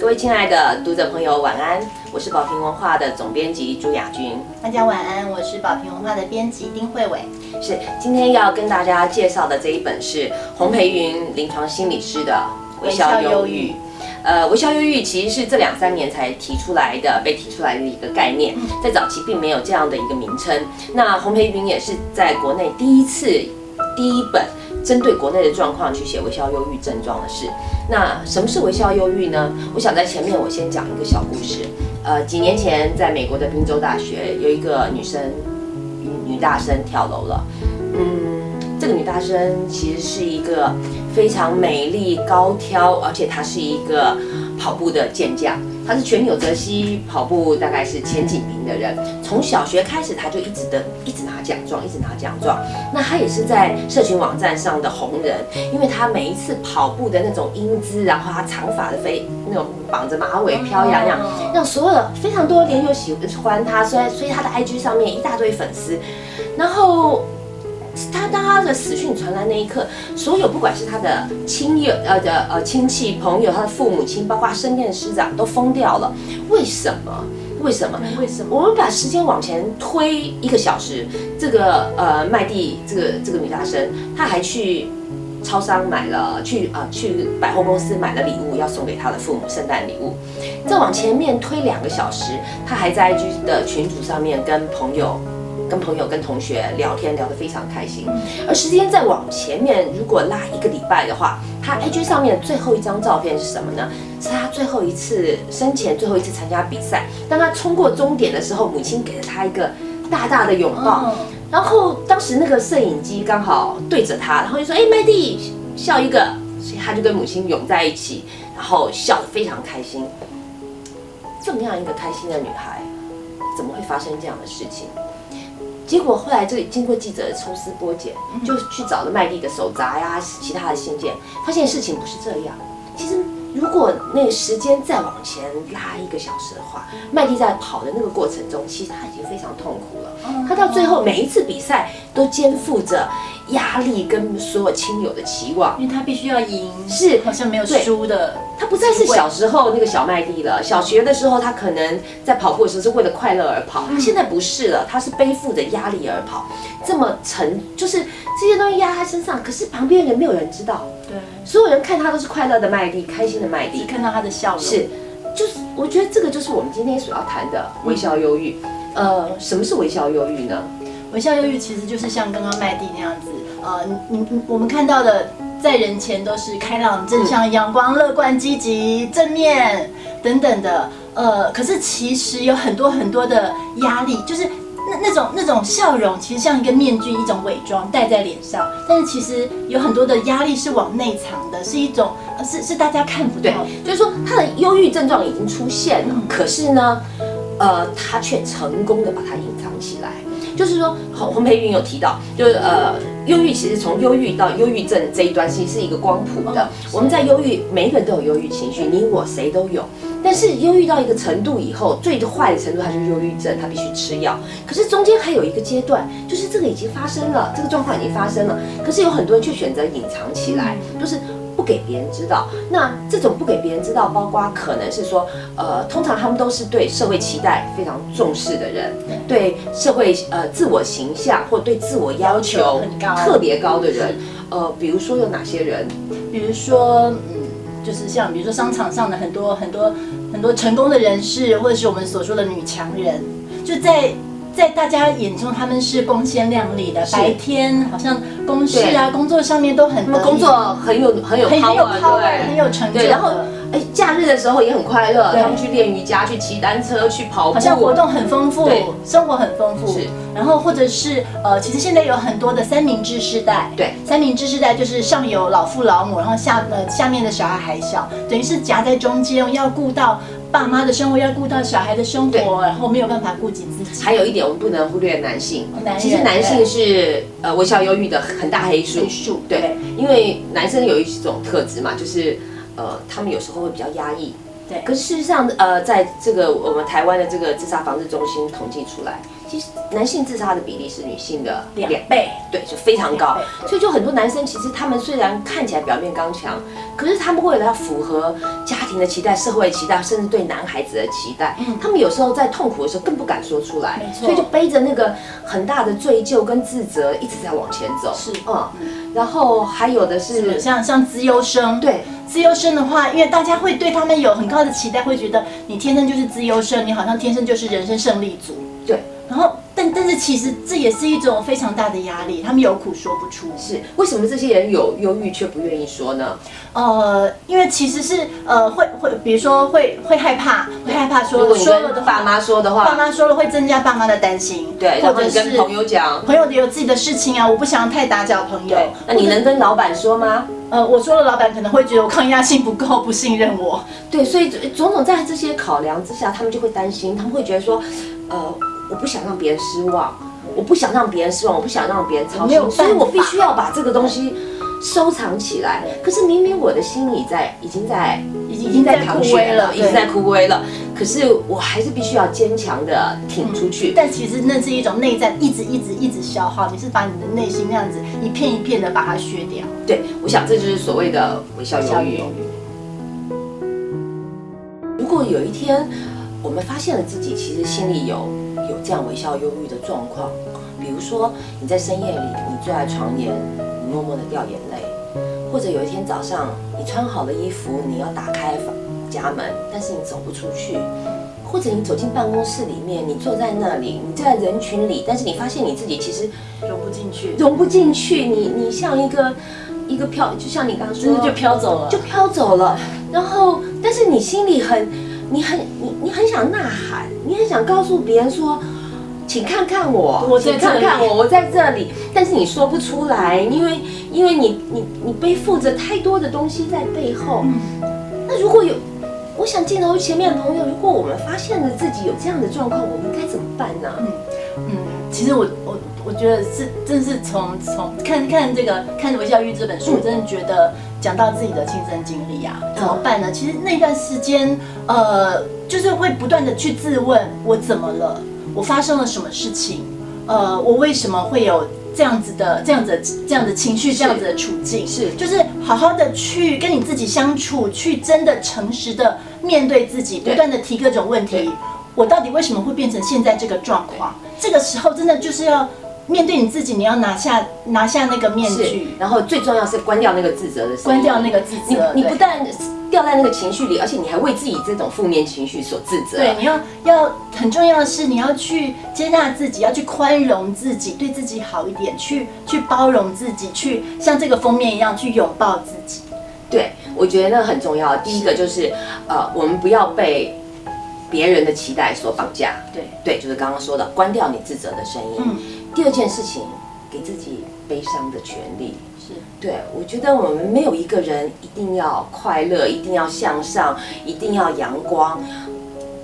各位亲爱的读者朋友，晚安！我是宝瓶文化的总编辑朱雅君。大家晚安，我是宝瓶文化的编辑丁慧伟。是今天要跟大家介绍的这一本是洪培云临床心理师的《微笑忧郁》。呃，微笑忧郁其实是这两三年才提出来的，被提出来的一个概念，在早期并没有这样的一个名称。那洪培云也是在国内第一次第一本针对国内的状况去写微笑忧郁症状的事。那什么是微笑忧郁呢？我想在前面我先讲一个小故事。呃，几年前在美国的宾州大学有一个女生女大生跳楼了。嗯，这个女大生其实是一个非常美丽高挑，而且她是一个跑步的健将。她是全纽泽西跑步大概是前几名的人，从小学开始他就一直的一直拿奖状，一直拿奖状。那他也是在社群网站上的红人，因为他每一次跑步的那种英姿，然后他长发的飞那种绑着马尾飘扬扬，让所有的非常多人就喜欢他，所以所以他的 IG 上面一大堆粉丝，然后。他当他的死讯传来那一刻，所有不管是他的亲友、呃的呃亲戚朋友、他的父母亲，包括身边的师长，都疯掉了。为什么？为什么？为什么？我们把时间往前推一个小时，这个呃麦蒂这个这个女大生，她还去超商买了，去呃去百货公司买了礼物，要送给她的父母圣诞礼物。再往前面推两个小时，她还在 IG 的群组上面跟朋友。跟朋友、跟同学聊天聊得非常开心，而时间再往前面，如果拉一个礼拜的话，他 IG 上面最后一张照片是什么呢？是他最后一次生前最后一次参加比赛，当他冲过终点的时候，母亲给了他一个大大的拥抱，然后当时那个摄影机刚好对着他，然后就说：“哎，麦蒂，笑一个。”所以他就跟母亲拥在一起，然后笑得非常开心。这么样一个开心的女孩，怎么会发生这样的事情？结果后来，这经过记者的抽丝剥茧，就去找了麦蒂的手札呀，其他的信件，发现事情不是这样。其实，如果那个时间再往前拉一个小时的话，麦蒂在跑的那个过程中，其实他已经非常痛苦了。他到最后每一次比赛都肩负着。压力跟所有亲友的期望，因为他必须要赢，是好像没有输的。他不再是小时候那个小麦地了。小学的时候，他可能在跑步的时候是为了快乐而跑，他现在不是了，他是背负着压力而跑。这么沉，就是这些东西压在身上，可是旁边人没有人知道。对，所有人看他都是快乐的麦地，开心的麦地，看到他的笑容。是，就是我觉得这个就是我们今天所要谈的微笑忧郁。呃，什么是微笑忧郁呢？微笑忧郁其实就是像刚刚麦蒂那样子。呃，你你我们看到的在人前都是开朗、正向、阳光、乐观、积极、正面等等的，呃，可是其实有很多很多的压力，就是那那种那种笑容，其实像一个面具，一种伪装戴在脸上，但是其实有很多的压力是往内藏的，是一种是是大家看不到，就是说他的忧郁症状已经出现了，可是呢，呃，他却成功的把它隐藏起来。就是说，洪洪培云有提到，就是呃，忧郁其实从忧郁到忧郁症这一端，其实是一个光谱的。我们在忧郁，每一个人都有忧郁情绪，你我谁都有。但是忧郁到一个程度以后，最坏的程度，它就是忧郁症，它必须吃药。可是中间还有一个阶段，就是这个已经发生了，这个状况已经发生了，可是有很多人却选择隐藏起来，就是。不给别人知道，那这种不给别人知道，包括可能是说，呃，通常他们都是对社会期待非常重视的人，对社会呃自我形象或对自我要求很高、特别高的人，呃，比如说有哪些人？比如说，嗯，就是像比如说商场上的很多很多很多成功的人士，或者是我们所说的女强人，就在。在大家眼中，他们是光鲜亮丽的。白天好像公事啊、工作上面都很工作很有很有很有 power，很有成就。然后哎，假日的时候也很快乐，他们去练瑜伽、去骑单车、去跑步，好像活动很丰富，生活很丰富。是。然后或者是呃，其实现在有很多的三明治世代。对。三明治世代就是上有老父老母，然后下呃下面的小孩还小，等于是夹在中间，要顾到。爸妈的生活要顾到小孩的生活，然后没有办法顾及自己。还有一点，我们不能忽略男性。其实男性是呃微笑忧郁的很大黑数。数对，因为男生有一种特质嘛，就是呃他们有时候会比较压抑。对。可是事实上，呃，在这个我们台湾的这个自杀防治中心统计出来，其实男性自杀的比例是女性的两倍，对，就非常高。所以就很多男生其实他们虽然看起来表面刚强，可是他们为了要符合家庭的期待、社会的期待，甚至对男孩子的期待，他们有时候在痛苦的时候更不敢说出来所以就背着那个很大的罪疚跟自责，一直在往前走。是。嗯，然后还有的是，像像资优生，对，资优生的话，因为大家会对他们有很高的期待，会觉得你天生就是资优生，你好像天生就是人生胜利组。对，然后，但但是其实这也是一种非常大的压力，他们有苦说不出。是为什么这些人有忧郁却不愿意说呢？呃，因为其实是呃会会，比如说会会害怕，会害怕如说说了的爸妈说的话爸，妈说了会增加爸妈的担心，对，或者是跟朋友讲，朋友有自己的事情啊，我不想太打搅朋友，。那你能跟老板说吗？呃，我说了，老板可能会觉得我抗压性不够，不信任我。对，所以种种在这些考量之下，他们就会担心，他们会觉得说，呃，我不想让别人失望，我不想让别人失望，我不想让别人操心，所以我必须要把这个东西收藏起来。可是明明我的心里在已经在已经在枯萎了已经在枯萎了，可是我还是必须要坚强的挺出去。但其实那是一种内在，一直一直一直消耗，你是把你的内心那样子一片一片的把它削掉。对，我想这就是所谓的微笑忧郁。如果有一天我们发现了自己其实心里有有这样微笑忧郁的状况，比如说你在深夜里你坐在床沿，你默默的掉眼泪，或者有一天早上你穿好了衣服，你要打开房家门，但是你走不出去。或者你走进办公室里面，你坐在那里，你在人群里，但是你发现你自己其实融不进去，融不进去，你你像一个一个飘，就像你刚刚说，的就飘走了。就飘走了。然后，但是你心里很，你很你你很想呐喊，你很想告诉别人说，请看看我，请我在这里看看我，我在这里。但是你说不出来，因为因为你你你背负着太多的东西在背后。那如果有，我想镜头前面的朋友，如果我们发现了自己有这样的状况，我们该怎么办呢？嗯，其实我我我觉得是，真是从从看看这个看《微笑忧郁》这本书，嗯真的觉得讲到自己的亲身经历啊，怎么办呢？其实那段时间，呃，就是会不断的去自问，我怎么了？我发生了什么事情？呃，我为什么会有这样子的、这样子、这样的情绪、这样子的处境？是就是好好的去跟你自己相处，去真的诚实的面对自己，不断的提各种问题。我到底为什么会变成现在这个状况？这个时候真的就是要面对你自己，你要拿下拿下那个面具，，然后最重要是关掉那个自责的声音，关掉那个自你责。你你不但掉在那个情绪里，而且你还为自己这种负面情绪所自责。对，你要要很重要的是，你要去接纳自己，要去宽容自己，对自己好一点，去去包容自己，去像这个封面一样去拥抱自己。对，我觉得那很重要。第一个就是，呃，我们不要被别人的期待所绑架。对，对，就是刚刚说的，关掉你自责的声音。嗯，第二件事情，给自己悲伤的权利。是。对，我觉得我们没有一个人一定要快乐，一定要向上，一定要阳光，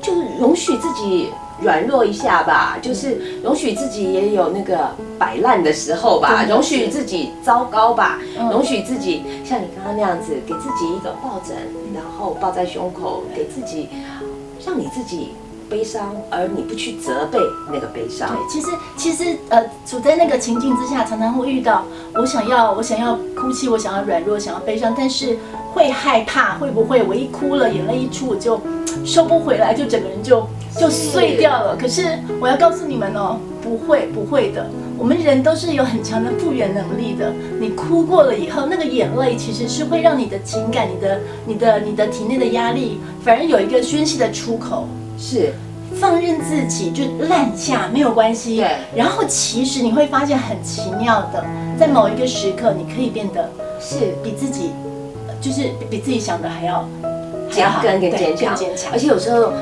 就是容许自己软弱一下吧，就是容许自己也有那个摆烂的时候吧，容许自己糟糕吧，嗯。容许自己像你刚刚那样子，给自己一个抱枕，然后抱在胸口，给自己，让你自己悲伤，而你不去责备那个悲伤。对，其实其实呃，处在那个情境之下，常常会遇到我想要我想要哭泣，我想要软弱，想要悲伤，但是会害怕会不会我一哭了，眼泪一出我就收不回来，就整个人就就碎掉了。可是我要告诉你们哦，不会不会的，我们人都是有很强的复原能力的。你哭过了以后，那个眼泪其实是会让你的情感、你的、你的、你的体内的压力，反而有一个宣泄的出口。是，放任自己就烂下没有关系。对然后其实你会发现很奇妙的，在某一个时刻，你可以变得是。比自己，呃就是比比自己想的还要还要坚更更坚强，更坚强而。且有时候，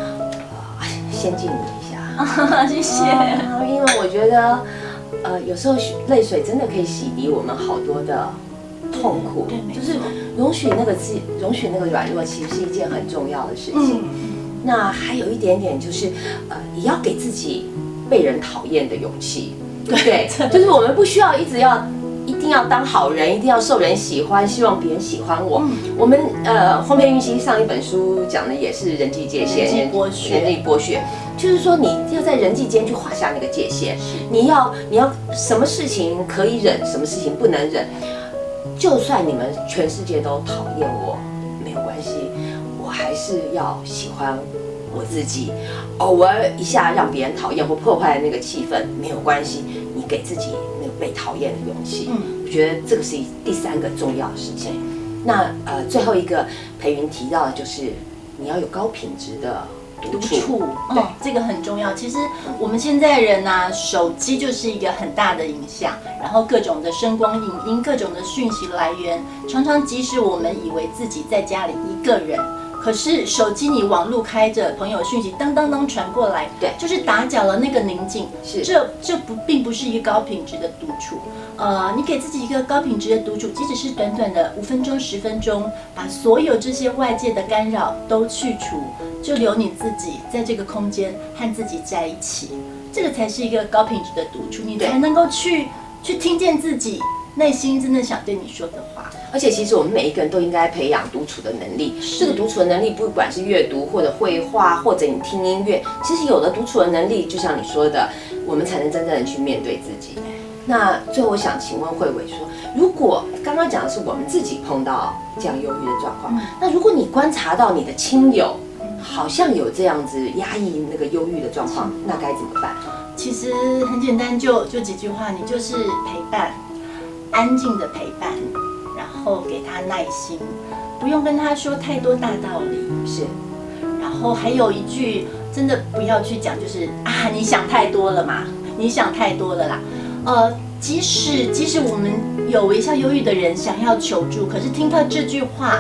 先敬你一下，谢谢。啊因为我觉得，呃，有时候泪水真的可以洗涤我们好多的痛苦就是容许那个自容许那个软弱，其实是一件很重要的事情。嗯，那还有一点点就是，呃，也要给自己被人讨厌的勇气，对不对？就是我们不需要一直要一定要当好人，一定要受人喜欢，希望别人喜欢我。我们呃，后面运行上一本书讲的也是人际界限、人际剥削人际剥削，就是说你要在人际间去划下那个界限，你要你要什么事情可以忍，什么事情不能忍。就算你们全世界都讨厌我，是要喜欢我自己。偶尔一下让别人讨厌或破坏那个气氛，没有关系，你给自己那个被讨厌的勇气。嗯我觉得这个是第三个重要的事情。那呃，最后一个裴云提到的就是你要有高品质的独处。对哦，这个很重要。其实我们现在人呐、手机就是一个很大的影响，然后各种的声光影音，各种的讯息来源，常常即使我们以为自己在家里一个人。可是手机你网路开着，朋友讯息噔噔噔传过来，对就是打搅了那个宁静。是这这不并不是一个高品质的独处。呃，你给自己一个高品质的独处，即使是短短的五分钟、十分钟，把所有这些外界的干扰都去除，就留你自己在这个空间和自己在一起，这个才是一个高品质的独处，你才能够去去听见自己内心真的想对你说的话。而且其实我们每一个人都应该培养独处的能力。这个独处的能力，不管是阅读或者绘画，或者你听音乐，其实有了独处的能力，就像你说的，我们才能真正的去面对自己。那最后我想请问慧伟说，如果刚刚讲的是我们自己碰到这样忧郁的状况，那如果你观察到你的亲友好像有这样子压抑那个忧郁的状况，那该怎么办？其实很简单，就就几句话，你就是陪伴，安静的陪伴，然后给他耐心，不用跟他说太多大道理。是然后还有一句，真的不要去讲，就是啊，你想太多了嘛，你想太多了啦。呃，即使即使我们有微笑忧郁的人想要求助，可是听到这句话，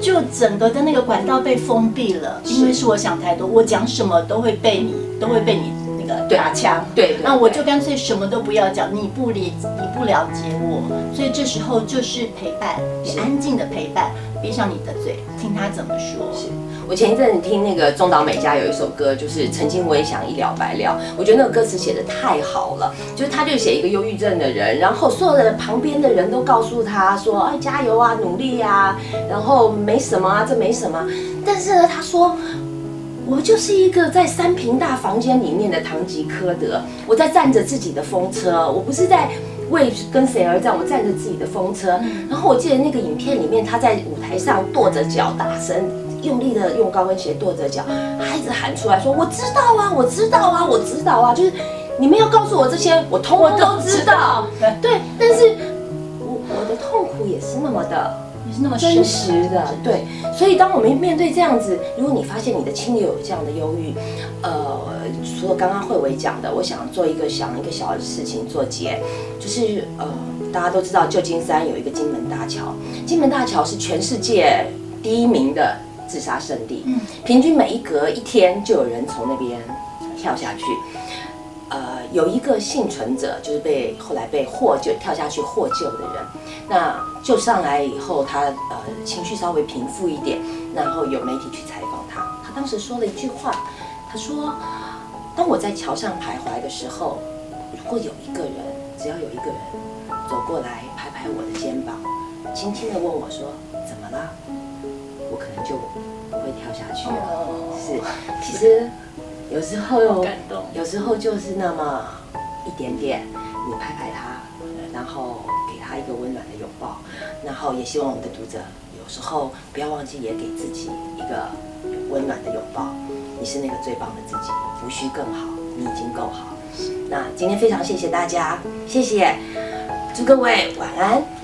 就整个的那个管道被封闭了，因为是我想太多，我讲什么都会被你都会被你那个打枪。对，那我就干脆什么都不要讲，你不理你不了解我，所以这时候就是陪伴，你是安静的陪伴，闭上你的嘴，听他怎么说。是我前一阵子听那个中岛美嘉有一首歌，就是“曾经我也想一了百了”，我觉得那个歌词写的太好了。就是他就写一个忧郁症的人，然后所有的旁边的人都告诉他说：“哎，加油啊，努力啊，然后没什么啊，这没什么。”但是呢，他说。我就是一个在三平大房间里面的堂吉诃德，我在站着自己的风车，我不是在为跟谁而战，我站着自己的风车。然后我记得那个影片里面，他在舞台上跺着脚，大声用力的用高跟鞋跺着脚，他一直喊出来说：“我知道啊，我知道啊，我知道啊！”就是你们要告诉我这些，我通通都知道。对，但是我我的痛苦也是那么的你是那么真实的，对。所以当我们面对这样子，如果你发现你的亲友有这样的忧郁，呃，除了刚刚慧伟讲的，我想做一个想一个小的事情做结，就是呃，大家都知道旧金山有一个金门大桥，金门大桥是全世界第一名的自杀圣地，嗯平均每一隔一天就有人从那边跳下去。呃，有一个幸存者，就是被后来被获救跳下去获救的人，那救上来以后，他呃情绪稍微平复一点，然后有媒体去采访他，他当时说了一句话，他说：“当我在桥上徘徊的时候，如果有一个人，只要有一个人走过来拍拍我的肩膀，轻轻的问我说怎么啦，我可能就不会跳下去了。”是，其实有时候好感动有时候就是那么一点点，你拍拍他，然后给他一个温暖的拥抱，然后也希望我们的读者有时候不要忘记也给自己一个温暖的拥抱。你是那个最棒的自己，无需更好，你已经够好。那今天非常谢谢大家，谢谢，祝各位晚安。